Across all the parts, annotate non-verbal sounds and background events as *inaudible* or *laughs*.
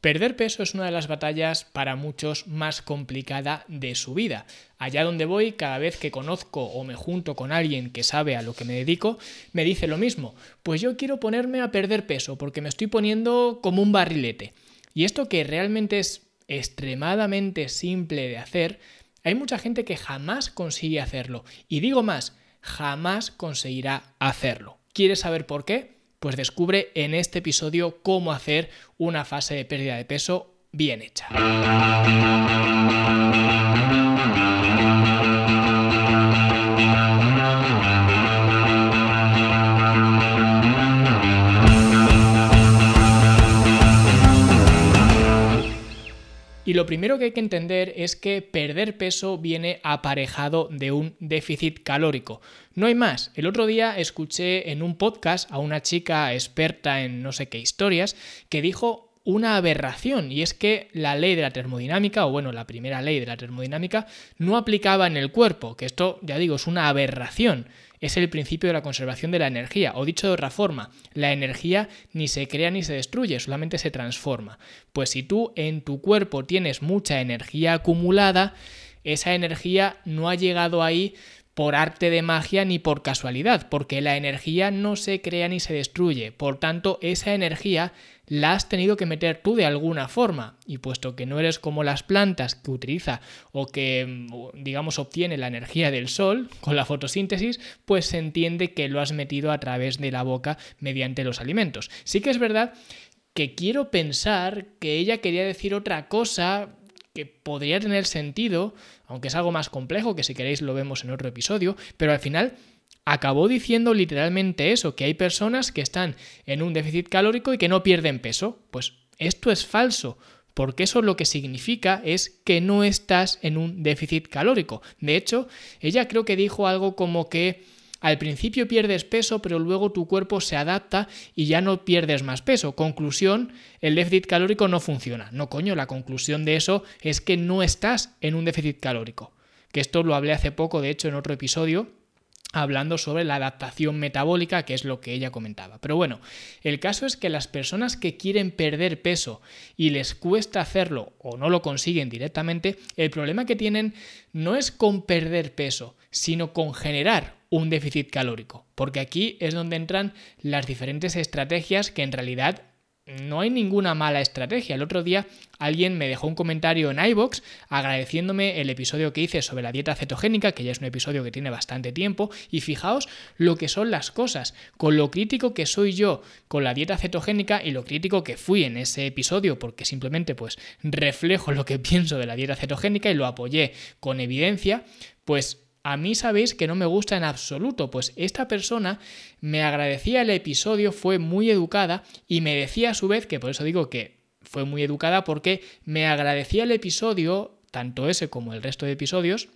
Perder peso es una de las batallas para muchos más complicada de su vida. Allá donde voy, cada vez que conozco o me junto con alguien que sabe a lo que me dedico, me dice lo mismo. Pues yo quiero ponerme a perder peso porque me estoy poniendo como un barrilete. Y esto que realmente es extremadamente simple de hacer, hay mucha gente que jamás consigue hacerlo. Y digo más, jamás conseguirá hacerlo. ¿Quieres saber por qué? Pues descubre en este episodio cómo hacer una fase de pérdida de peso bien hecha. Primero que hay que entender es que perder peso viene aparejado de un déficit calórico. No hay más. El otro día escuché en un podcast a una chica experta en no sé qué historias que dijo una aberración y es que la ley de la termodinámica, o bueno, la primera ley de la termodinámica, no aplicaba en el cuerpo, que esto, ya digo, es una aberración es el principio de la conservación de la energía, o dicho de otra forma, la energía ni se crea ni se destruye, solamente se transforma. Pues si tú en tu cuerpo tienes mucha energía acumulada, esa energía no ha llegado ahí por arte de magia ni por casualidad, porque la energía no se crea ni se destruye. Por tanto, esa energía la has tenido que meter tú de alguna forma. Y puesto que no eres como las plantas que utiliza o que, mm, digamos, obtiene la energía del sol con la fotosíntesis, pues se entiende que lo has metido a través de la boca mediante los alimentos. Sí que es verdad que quiero pensar que ella quería decir otra cosa que podría tener sentido, aunque es algo más complejo, que si queréis lo vemos en otro episodio, pero al final acabó diciendo literalmente eso, que hay personas que están en un déficit calórico y que no pierden peso. Pues esto es falso, porque eso lo que significa es que no estás en un déficit calórico. De hecho, ella creo que dijo algo como que al principio pierdes peso, pero luego tu cuerpo se adapta y ya no pierdes más peso. Conclusión, el déficit calórico no funciona. No, coño, la conclusión de eso es que no estás en un déficit calórico. Que esto lo hablé hace poco, de hecho, en otro episodio, hablando sobre la adaptación metabólica, que es lo que ella comentaba. Pero bueno, el caso es que las personas que quieren perder peso y les cuesta hacerlo o no lo consiguen directamente, el problema que tienen no es con perder peso, sino con generar un déficit calórico, porque aquí es donde entran las diferentes estrategias que en realidad no hay ninguna mala estrategia. El otro día alguien me dejó un comentario en iBox agradeciéndome el episodio que hice sobre la dieta cetogénica, que ya es un episodio que tiene bastante tiempo, y fijaos lo que son las cosas, con lo crítico que soy yo con la dieta cetogénica y lo crítico que fui en ese episodio, porque simplemente pues reflejo lo que *laughs* pienso de la dieta cetogénica y lo apoyé con evidencia, pues a mí sabéis que no me gusta en absoluto, pues esta persona me agradecía el episodio, fue muy educada y me decía a su vez, que por eso digo que fue muy educada, porque me agradecía el episodio, tanto ese como el resto de episodios,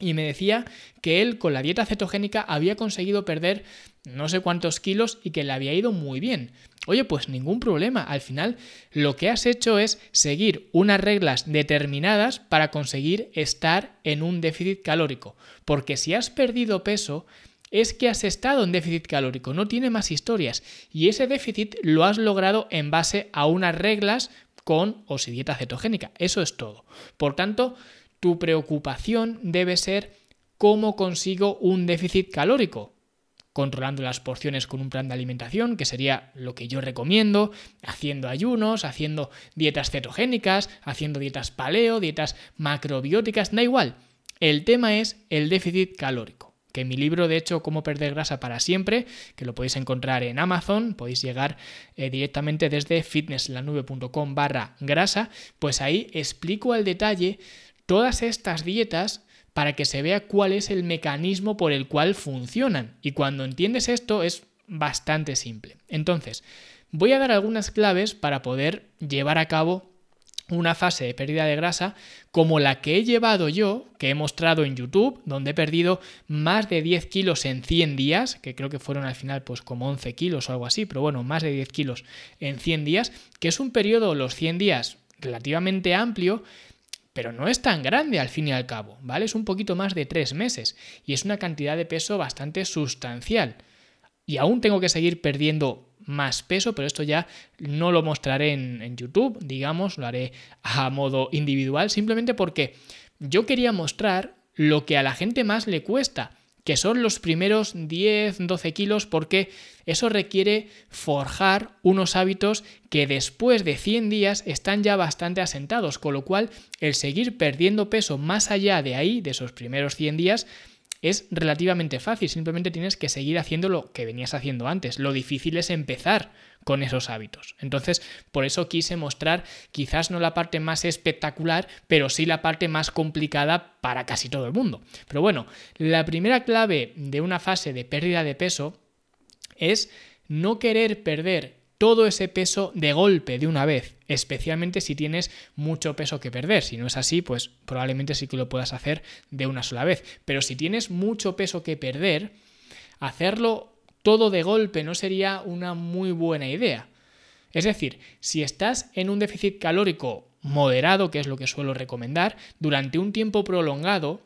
y me decía que él con la dieta cetogénica había conseguido perder no sé cuántos kilos y que le había ido muy bien. Oye, pues ningún problema. Al final lo que has hecho es seguir unas reglas determinadas para conseguir estar en un déficit calórico. Porque si has perdido peso, es que has estado en déficit calórico, no tiene más historias. Y ese déficit lo has logrado en base a unas reglas con o sin dieta cetogénica. Eso es todo. Por tanto, tu preocupación debe ser cómo consigo un déficit calórico controlando las porciones con un plan de alimentación, que sería lo que yo recomiendo, haciendo ayunos, haciendo dietas cetogénicas, haciendo dietas paleo, dietas macrobióticas, da igual. El tema es el déficit calórico. Que mi libro, de hecho, Cómo perder grasa para siempre, que lo podéis encontrar en Amazon, podéis llegar eh, directamente desde fitnesslanube.com barra grasa, pues ahí explico al detalle todas estas dietas para que se vea cuál es el mecanismo por el cual funcionan. Y cuando entiendes esto es bastante simple. Entonces, voy a dar algunas claves para poder llevar a cabo una fase de pérdida de grasa como la que he llevado yo, que he mostrado en YouTube, donde he perdido más de 10 kilos en 100 días, que creo que fueron al final pues como 11 kilos o algo así, pero bueno, más de 10 kilos en 100 días, que es un periodo, los 100 días, relativamente amplio, pero no es tan grande al fin y al cabo, ¿vale? Es un poquito más de tres meses y es una cantidad de peso bastante sustancial. Y aún tengo que seguir perdiendo más peso, pero esto ya no lo mostraré en, en YouTube, digamos, lo haré a modo individual, simplemente porque yo quería mostrar lo que a la gente más le cuesta que son los primeros 10, 12 kilos, porque eso requiere forjar unos hábitos que después de 100 días están ya bastante asentados, con lo cual el seguir perdiendo peso más allá de ahí, de esos primeros 100 días, es relativamente fácil, simplemente tienes que seguir haciendo lo que venías haciendo antes. Lo difícil es empezar con esos hábitos. Entonces, por eso quise mostrar quizás no la parte más espectacular, pero sí la parte más complicada para casi todo el mundo. Pero bueno, la primera clave de una fase de pérdida de peso es no querer perder todo ese peso de golpe de una vez, especialmente si tienes mucho peso que perder. Si no es así, pues probablemente sí que lo puedas hacer de una sola vez. Pero si tienes mucho peso que perder, hacerlo todo de golpe no sería una muy buena idea. Es decir, si estás en un déficit calórico moderado, que es lo que suelo recomendar, durante un tiempo prolongado,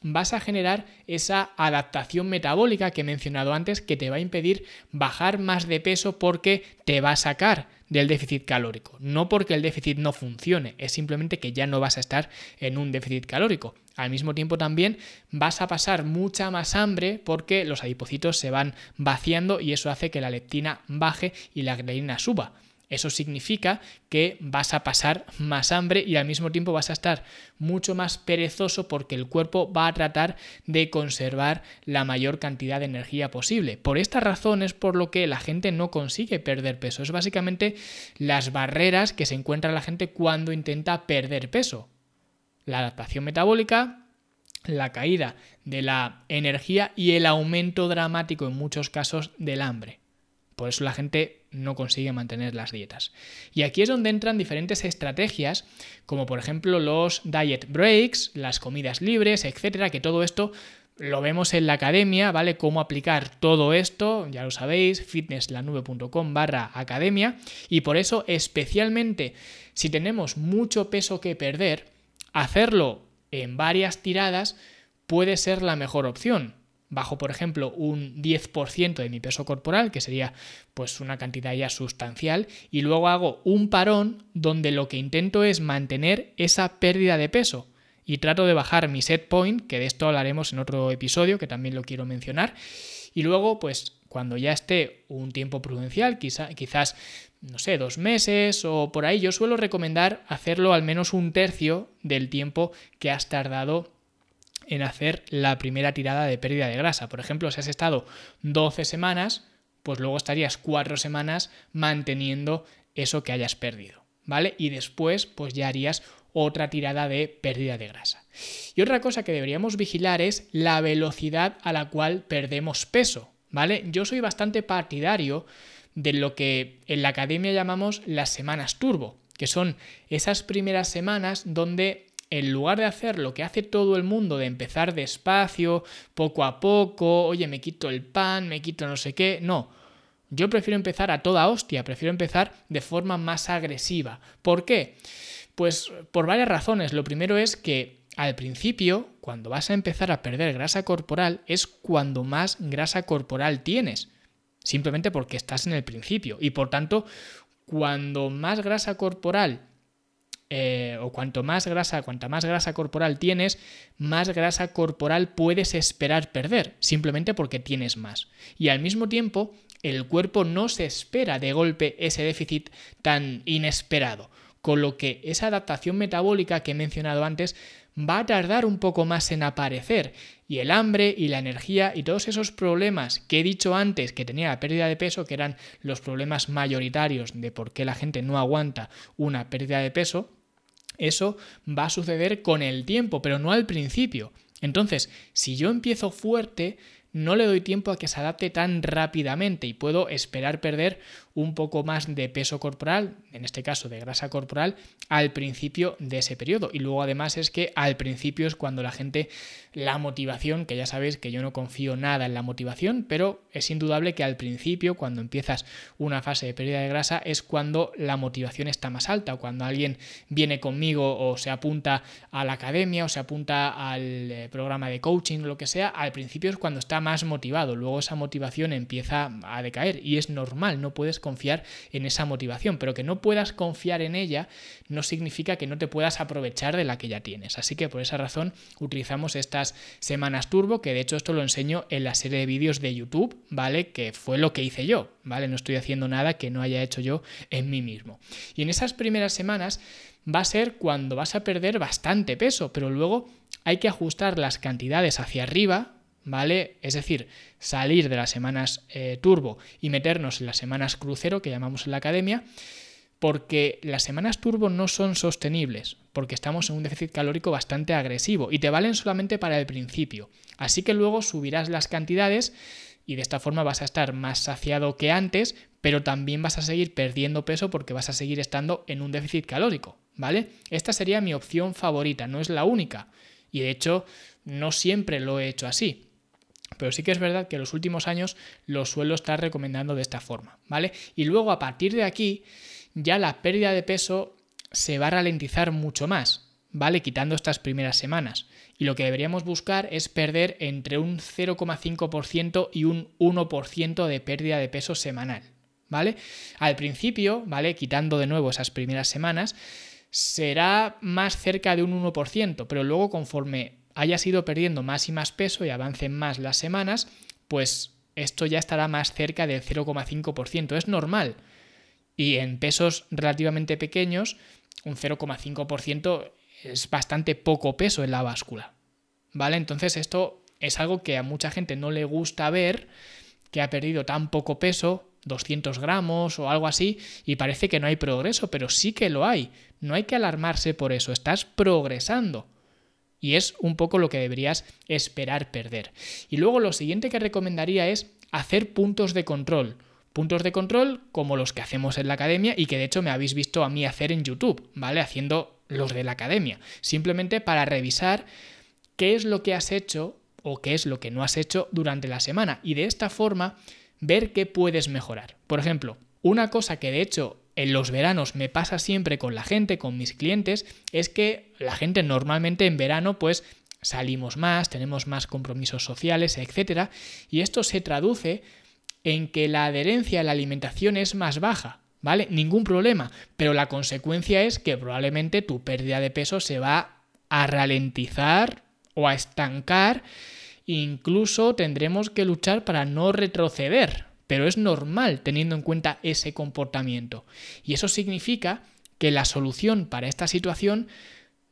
vas a generar esa adaptación metabólica que he mencionado antes que te va a impedir bajar más de peso porque te va a sacar del déficit calórico. No porque el déficit no funcione, es simplemente que ya no vas a estar en un déficit calórico. Al mismo tiempo también vas a pasar mucha más hambre porque los adipocitos se van vaciando y eso hace que la leptina baje y la grelina suba. Eso significa que vas a pasar más hambre y al mismo tiempo vas a estar mucho más perezoso porque el cuerpo va a tratar de conservar la mayor cantidad de energía posible. Por esta razón es por lo que la gente no consigue perder peso. Es básicamente las barreras que se encuentra la gente cuando intenta perder peso. La adaptación metabólica, la caída de la energía y el aumento dramático en muchos casos del hambre. Por eso la gente no consigue mantener las dietas. Y aquí es donde entran diferentes estrategias, como por ejemplo los diet breaks, las comidas libres, etcétera, que todo esto lo vemos en la academia, ¿vale? Cómo aplicar todo esto, ya lo sabéis, fitnesslanube.com barra academia. Y por eso, especialmente si tenemos mucho peso que perder, hacerlo en varias tiradas puede ser la mejor opción bajo, por ejemplo, un 10% de mi peso corporal, que sería pues una cantidad ya sustancial, y luego hago un parón donde lo que intento es mantener esa pérdida de peso. Y trato de bajar mi set point, que de esto hablaremos en otro episodio, que también lo quiero mencionar, y luego pues cuando ya esté un tiempo prudencial, quizá, quizás no sé, dos meses o por ahí, yo suelo recomendar hacerlo al menos un tercio del tiempo que has tardado en hacer la primera tirada de pérdida de grasa. Por ejemplo, si has estado 12 semanas, pues luego estarías 4 semanas manteniendo eso que hayas perdido, ¿vale? Y después, pues ya harías otra tirada de pérdida de grasa. Y otra cosa que deberíamos vigilar es la velocidad a la cual perdemos peso, ¿vale? Yo soy bastante partidario de lo que en la academia llamamos las semanas turbo, que son esas primeras semanas donde en lugar de hacer lo que hace todo el mundo, de empezar despacio, poco a poco, oye, me quito el pan, me quito no sé qué, no. Yo prefiero empezar a toda hostia, prefiero empezar de forma más agresiva. ¿Por qué? Pues por varias razones. Lo primero es que al principio, cuando vas a empezar a perder grasa corporal, es cuando más grasa corporal tienes. Simplemente porque estás en el principio. Y por tanto, cuando más grasa corporal eh, o cuanto más grasa, cuanta más grasa corporal tienes, más grasa corporal puedes esperar perder, simplemente porque tienes más. Y al mismo tiempo, el cuerpo no se espera de golpe ese déficit tan inesperado, con lo que esa adaptación metabólica que he mencionado antes va a tardar un poco más en aparecer y el hambre y la energía y todos esos problemas que he dicho antes que tenía la pérdida de peso, que eran los problemas mayoritarios de por qué la gente no aguanta una pérdida de peso, eso va a suceder con el tiempo, pero no al principio. Entonces, si yo empiezo fuerte, no le doy tiempo a que se adapte tan rápidamente y puedo esperar perder un poco más de peso corporal, en este caso de grasa corporal, al principio de ese periodo. Y luego además es que al principio es cuando la gente, la motivación, que ya sabéis que yo no confío nada en la motivación, pero es indudable que al principio, cuando empiezas una fase de pérdida de grasa, es cuando la motivación está más alta, cuando alguien viene conmigo o se apunta a la academia o se apunta al eh, programa de coaching, lo que sea, al principio es cuando está más motivado, luego esa motivación empieza a decaer y es normal, no puedes confiar en esa motivación, pero que no puedas confiar en ella no significa que no te puedas aprovechar de la que ya tienes. Así que por esa razón utilizamos estas semanas turbo, que de hecho esto lo enseño en la serie de vídeos de YouTube, ¿vale? Que fue lo que hice yo, ¿vale? No estoy haciendo nada que no haya hecho yo en mí mismo. Y en esas primeras semanas va a ser cuando vas a perder bastante peso, pero luego hay que ajustar las cantidades hacia arriba, ¿vale? Es decir, salir de las semanas eh, turbo y meternos en las semanas crucero, que llamamos en la academia, porque las semanas turbo no son sostenibles, porque estamos en un déficit calórico bastante agresivo y te valen solamente para el principio. Así que luego subirás las cantidades y de esta forma vas a estar más saciado que antes, pero también vas a seguir perdiendo peso porque vas a seguir estando en un déficit calórico, ¿vale? Esta sería mi opción favorita, no es la única. Y de hecho, no siempre lo he hecho así. Pero sí que es verdad que en los últimos años lo suelo estar recomendando de esta forma, ¿vale? Y luego a partir de aquí ya la pérdida de peso se va a ralentizar mucho más, ¿vale? Quitando estas primeras semanas. Y lo que deberíamos buscar es perder entre un 0,5% y un 1% de pérdida de peso semanal, ¿vale? Al principio, ¿vale? Quitando de nuevo esas primeras semanas, será más cerca de un 1%, pero luego conforme hayas ido perdiendo más y más peso y avancen más las semanas, pues esto ya estará más cerca del 0,5%. Es normal. Y en pesos relativamente pequeños, un 0,5% es bastante poco peso en la báscula. ¿Vale? Entonces esto es algo que a mucha gente no le gusta ver, que ha perdido tan poco peso, 200 gramos o algo así, y parece que no hay progreso, pero sí que lo hay. No hay que alarmarse por eso, estás progresando. Y es un poco lo que deberías esperar perder. Y luego lo siguiente que recomendaría es hacer puntos de control puntos de control como los que hacemos en la academia y que de hecho me habéis visto a mí hacer en YouTube, ¿vale? Haciendo los de la academia, simplemente para revisar qué es lo que has hecho o qué es lo que no has hecho durante la semana y de esta forma ver qué puedes mejorar. Por ejemplo, una cosa que de hecho en los veranos me pasa siempre con la gente, con mis clientes, es que la gente normalmente en verano pues salimos más, tenemos más compromisos sociales, etcétera, y esto se traduce en que la adherencia a la alimentación es más baja, ¿vale? Ningún problema, pero la consecuencia es que probablemente tu pérdida de peso se va a ralentizar o a estancar, incluso tendremos que luchar para no retroceder, pero es normal teniendo en cuenta ese comportamiento. Y eso significa que la solución para esta situación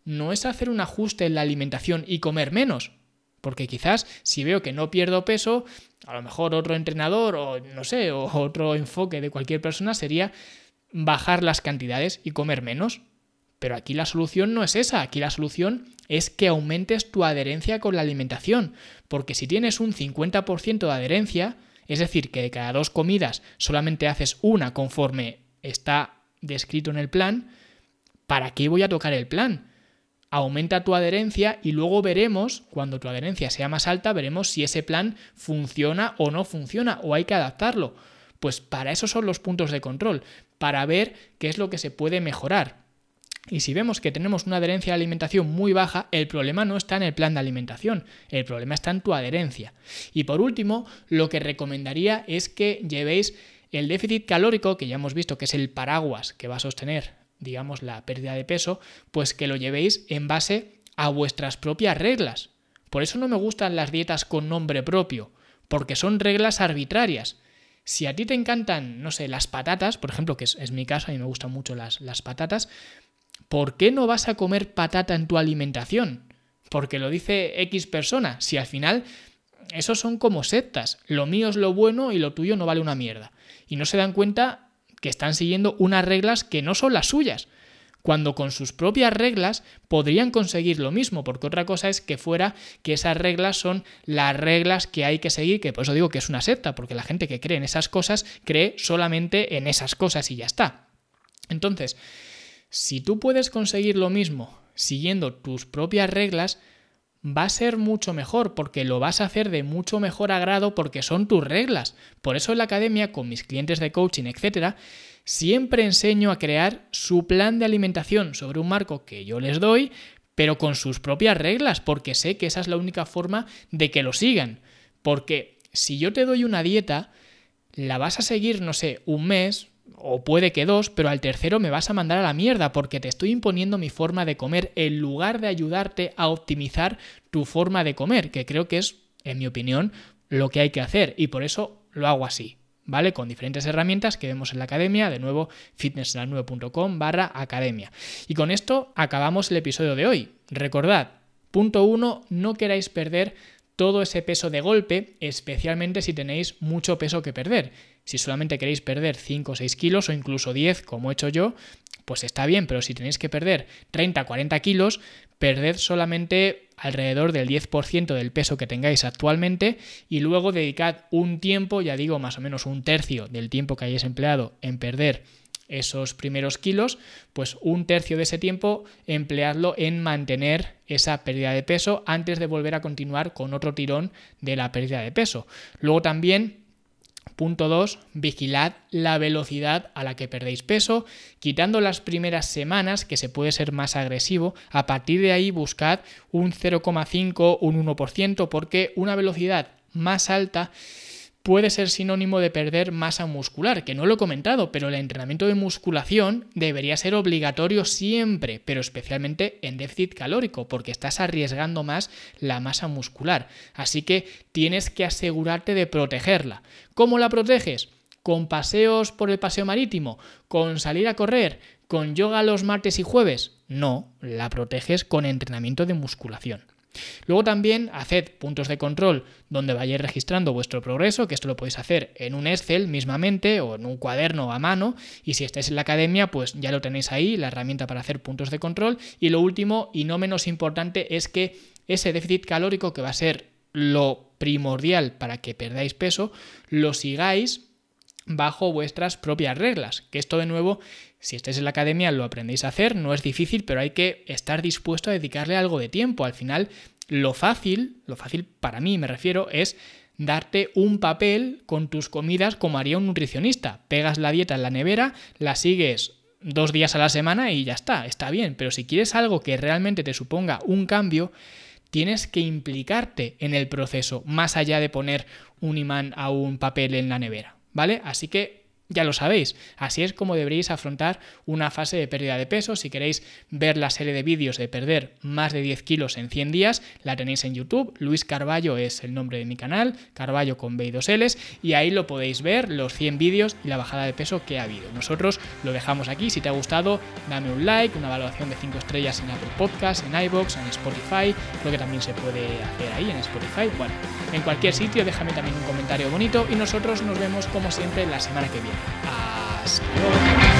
no es hacer un ajuste en la alimentación y comer menos, porque quizás si veo que no pierdo peso, a lo mejor otro entrenador o no sé, o otro enfoque de cualquier persona sería bajar las cantidades y comer menos. Pero aquí la solución no es esa, aquí la solución es que aumentes tu adherencia con la alimentación, porque si tienes un 50% de adherencia, es decir, que de cada dos comidas solamente haces una conforme está descrito en el plan, ¿para qué voy a tocar el plan? aumenta tu adherencia y luego veremos, cuando tu adherencia sea más alta, veremos si ese plan funciona o no funciona o hay que adaptarlo. Pues para eso son los puntos de control, para ver qué es lo que se puede mejorar. Y si vemos que tenemos una adherencia a la alimentación muy baja, el problema no está en el plan de alimentación, el problema está en tu adherencia. Y por último, lo que recomendaría es que llevéis el déficit calórico, que ya hemos visto que es el paraguas que va a sostener digamos, la pérdida de peso, pues que lo llevéis en base a vuestras propias reglas. Por eso no me gustan las dietas con nombre propio, porque son reglas arbitrarias. Si a ti te encantan, no sé, las patatas, por ejemplo, que es, mi caso, a mí me gustan mucho las, las patatas, ¿por qué no vas a comer patata en tu alimentación? Porque lo dice X persona, si al final esos son como sectas, lo mío es lo bueno y lo tuyo no vale una mierda. Y no se dan cuenta que están siguiendo unas reglas que no son las suyas, cuando con sus propias reglas podrían conseguir lo mismo, porque otra cosa es que fuera que esas reglas son las reglas que hay que seguir, que por eso digo que es una secta, porque la gente que cree en esas cosas cree solamente en esas cosas y ya está. Entonces, si tú puedes conseguir lo mismo siguiendo tus propias reglas, va a ser mucho mejor porque lo vas a hacer de mucho mejor agrado porque son tus reglas. Por eso en la academia, con mis clientes de coaching, etcétera, siempre enseño a crear su plan de alimentación sobre un marco que yo les doy, pero con sus propias reglas, porque sé que esa es la única forma de que lo sigan. Porque si yo te doy una dieta, la vas a seguir, no sé, un mes, o puede que dos, pero al tercero me vas a mandar a la mierda porque te estoy imponiendo mi forma de comer en lugar de ayudarte a optimizar tu forma de comer, que creo que es, en mi opinión, lo que hay que hacer y por eso lo hago así. ¿Vale? Con diferentes herramientas que vemos en la academia, de nuevo, fitnesslanube.com barra academia. Y con esto acabamos el episodio de hoy. Recordad, punto uno, no queráis perder todo ese peso de golpe, especialmente si tenéis mucho peso que perder. Si solamente queréis perder 5 o 6 kilos o incluso 10, como he hecho yo, pues está bien, pero si tenéis que perder 30 o 40 kilos, perded solamente alrededor del 10% del peso que tengáis actualmente y luego dedicad un tiempo, ya digo más o menos un tercio del tiempo que hayáis empleado en perder esos primeros kilos, pues un tercio de ese tiempo empleadlo en mantener esa pérdida de peso antes de volver a continuar con otro tirón de la pérdida de peso. Luego también Punto 2. Vigilad la velocidad a la que perdéis peso, quitando las primeras semanas, que se puede ser más agresivo. A partir de ahí buscad un 0,5, un 1%, porque una velocidad más alta puede ser sinónimo de perder masa muscular, que no lo he comentado, pero el entrenamiento de musculación debería ser obligatorio siempre, pero especialmente en déficit calórico, porque estás arriesgando más la masa muscular. Así que tienes que asegurarte de protegerla. ¿Cómo la proteges? ¿Con paseos por el paseo marítimo? ¿Con salir a correr? ¿Con yoga los martes y jueves? No, la proteges con entrenamiento de musculación. Luego también haced puntos de control donde vayáis registrando vuestro progreso, que esto lo podéis hacer en un Excel mismamente o en un cuaderno a mano y si estáis en la academia pues ya lo tenéis ahí, la herramienta para hacer puntos de control. Y lo último y no menos importante es que ese déficit calórico que va a ser lo primordial para que perdáis peso, lo sigáis bajo vuestras propias reglas, que esto de nuevo si estáis en la academia lo aprendéis a hacer, no es difícil, pero hay que estar dispuesto a dedicarle algo de tiempo. Al final, lo fácil, lo fácil para mí me refiero, es darte un papel con tus comidas como haría un nutricionista. Pegas la dieta en la nevera, la sigues dos días a la semana y ya está, está bien. Pero si quieres algo que realmente te suponga un cambio, tienes que implicarte en el proceso, más allá de poner un imán a un papel en la nevera. ¿Vale? Así que ya lo sabéis, así es como deberéis afrontar una fase de pérdida de peso. Si queréis ver la serie de vídeos de perder más de 10 kilos en 100 días, la tenéis en YouTube. Luis Carballo es el nombre de mi canal, Carballo con B y 2 Ls, y ahí lo podéis ver, los 100 vídeos y la bajada de peso que ha habido. Nosotros lo dejamos aquí. Si te ha gustado, dame un like, una valoración de 5 estrellas en Apple Podcasts, en iBox, en Spotify. Creo que también se puede hacer ahí en Spotify. Bueno, en cualquier sitio, déjame también un comentario bonito y nosotros nos vemos como siempre la semana que viene. Hasta luego.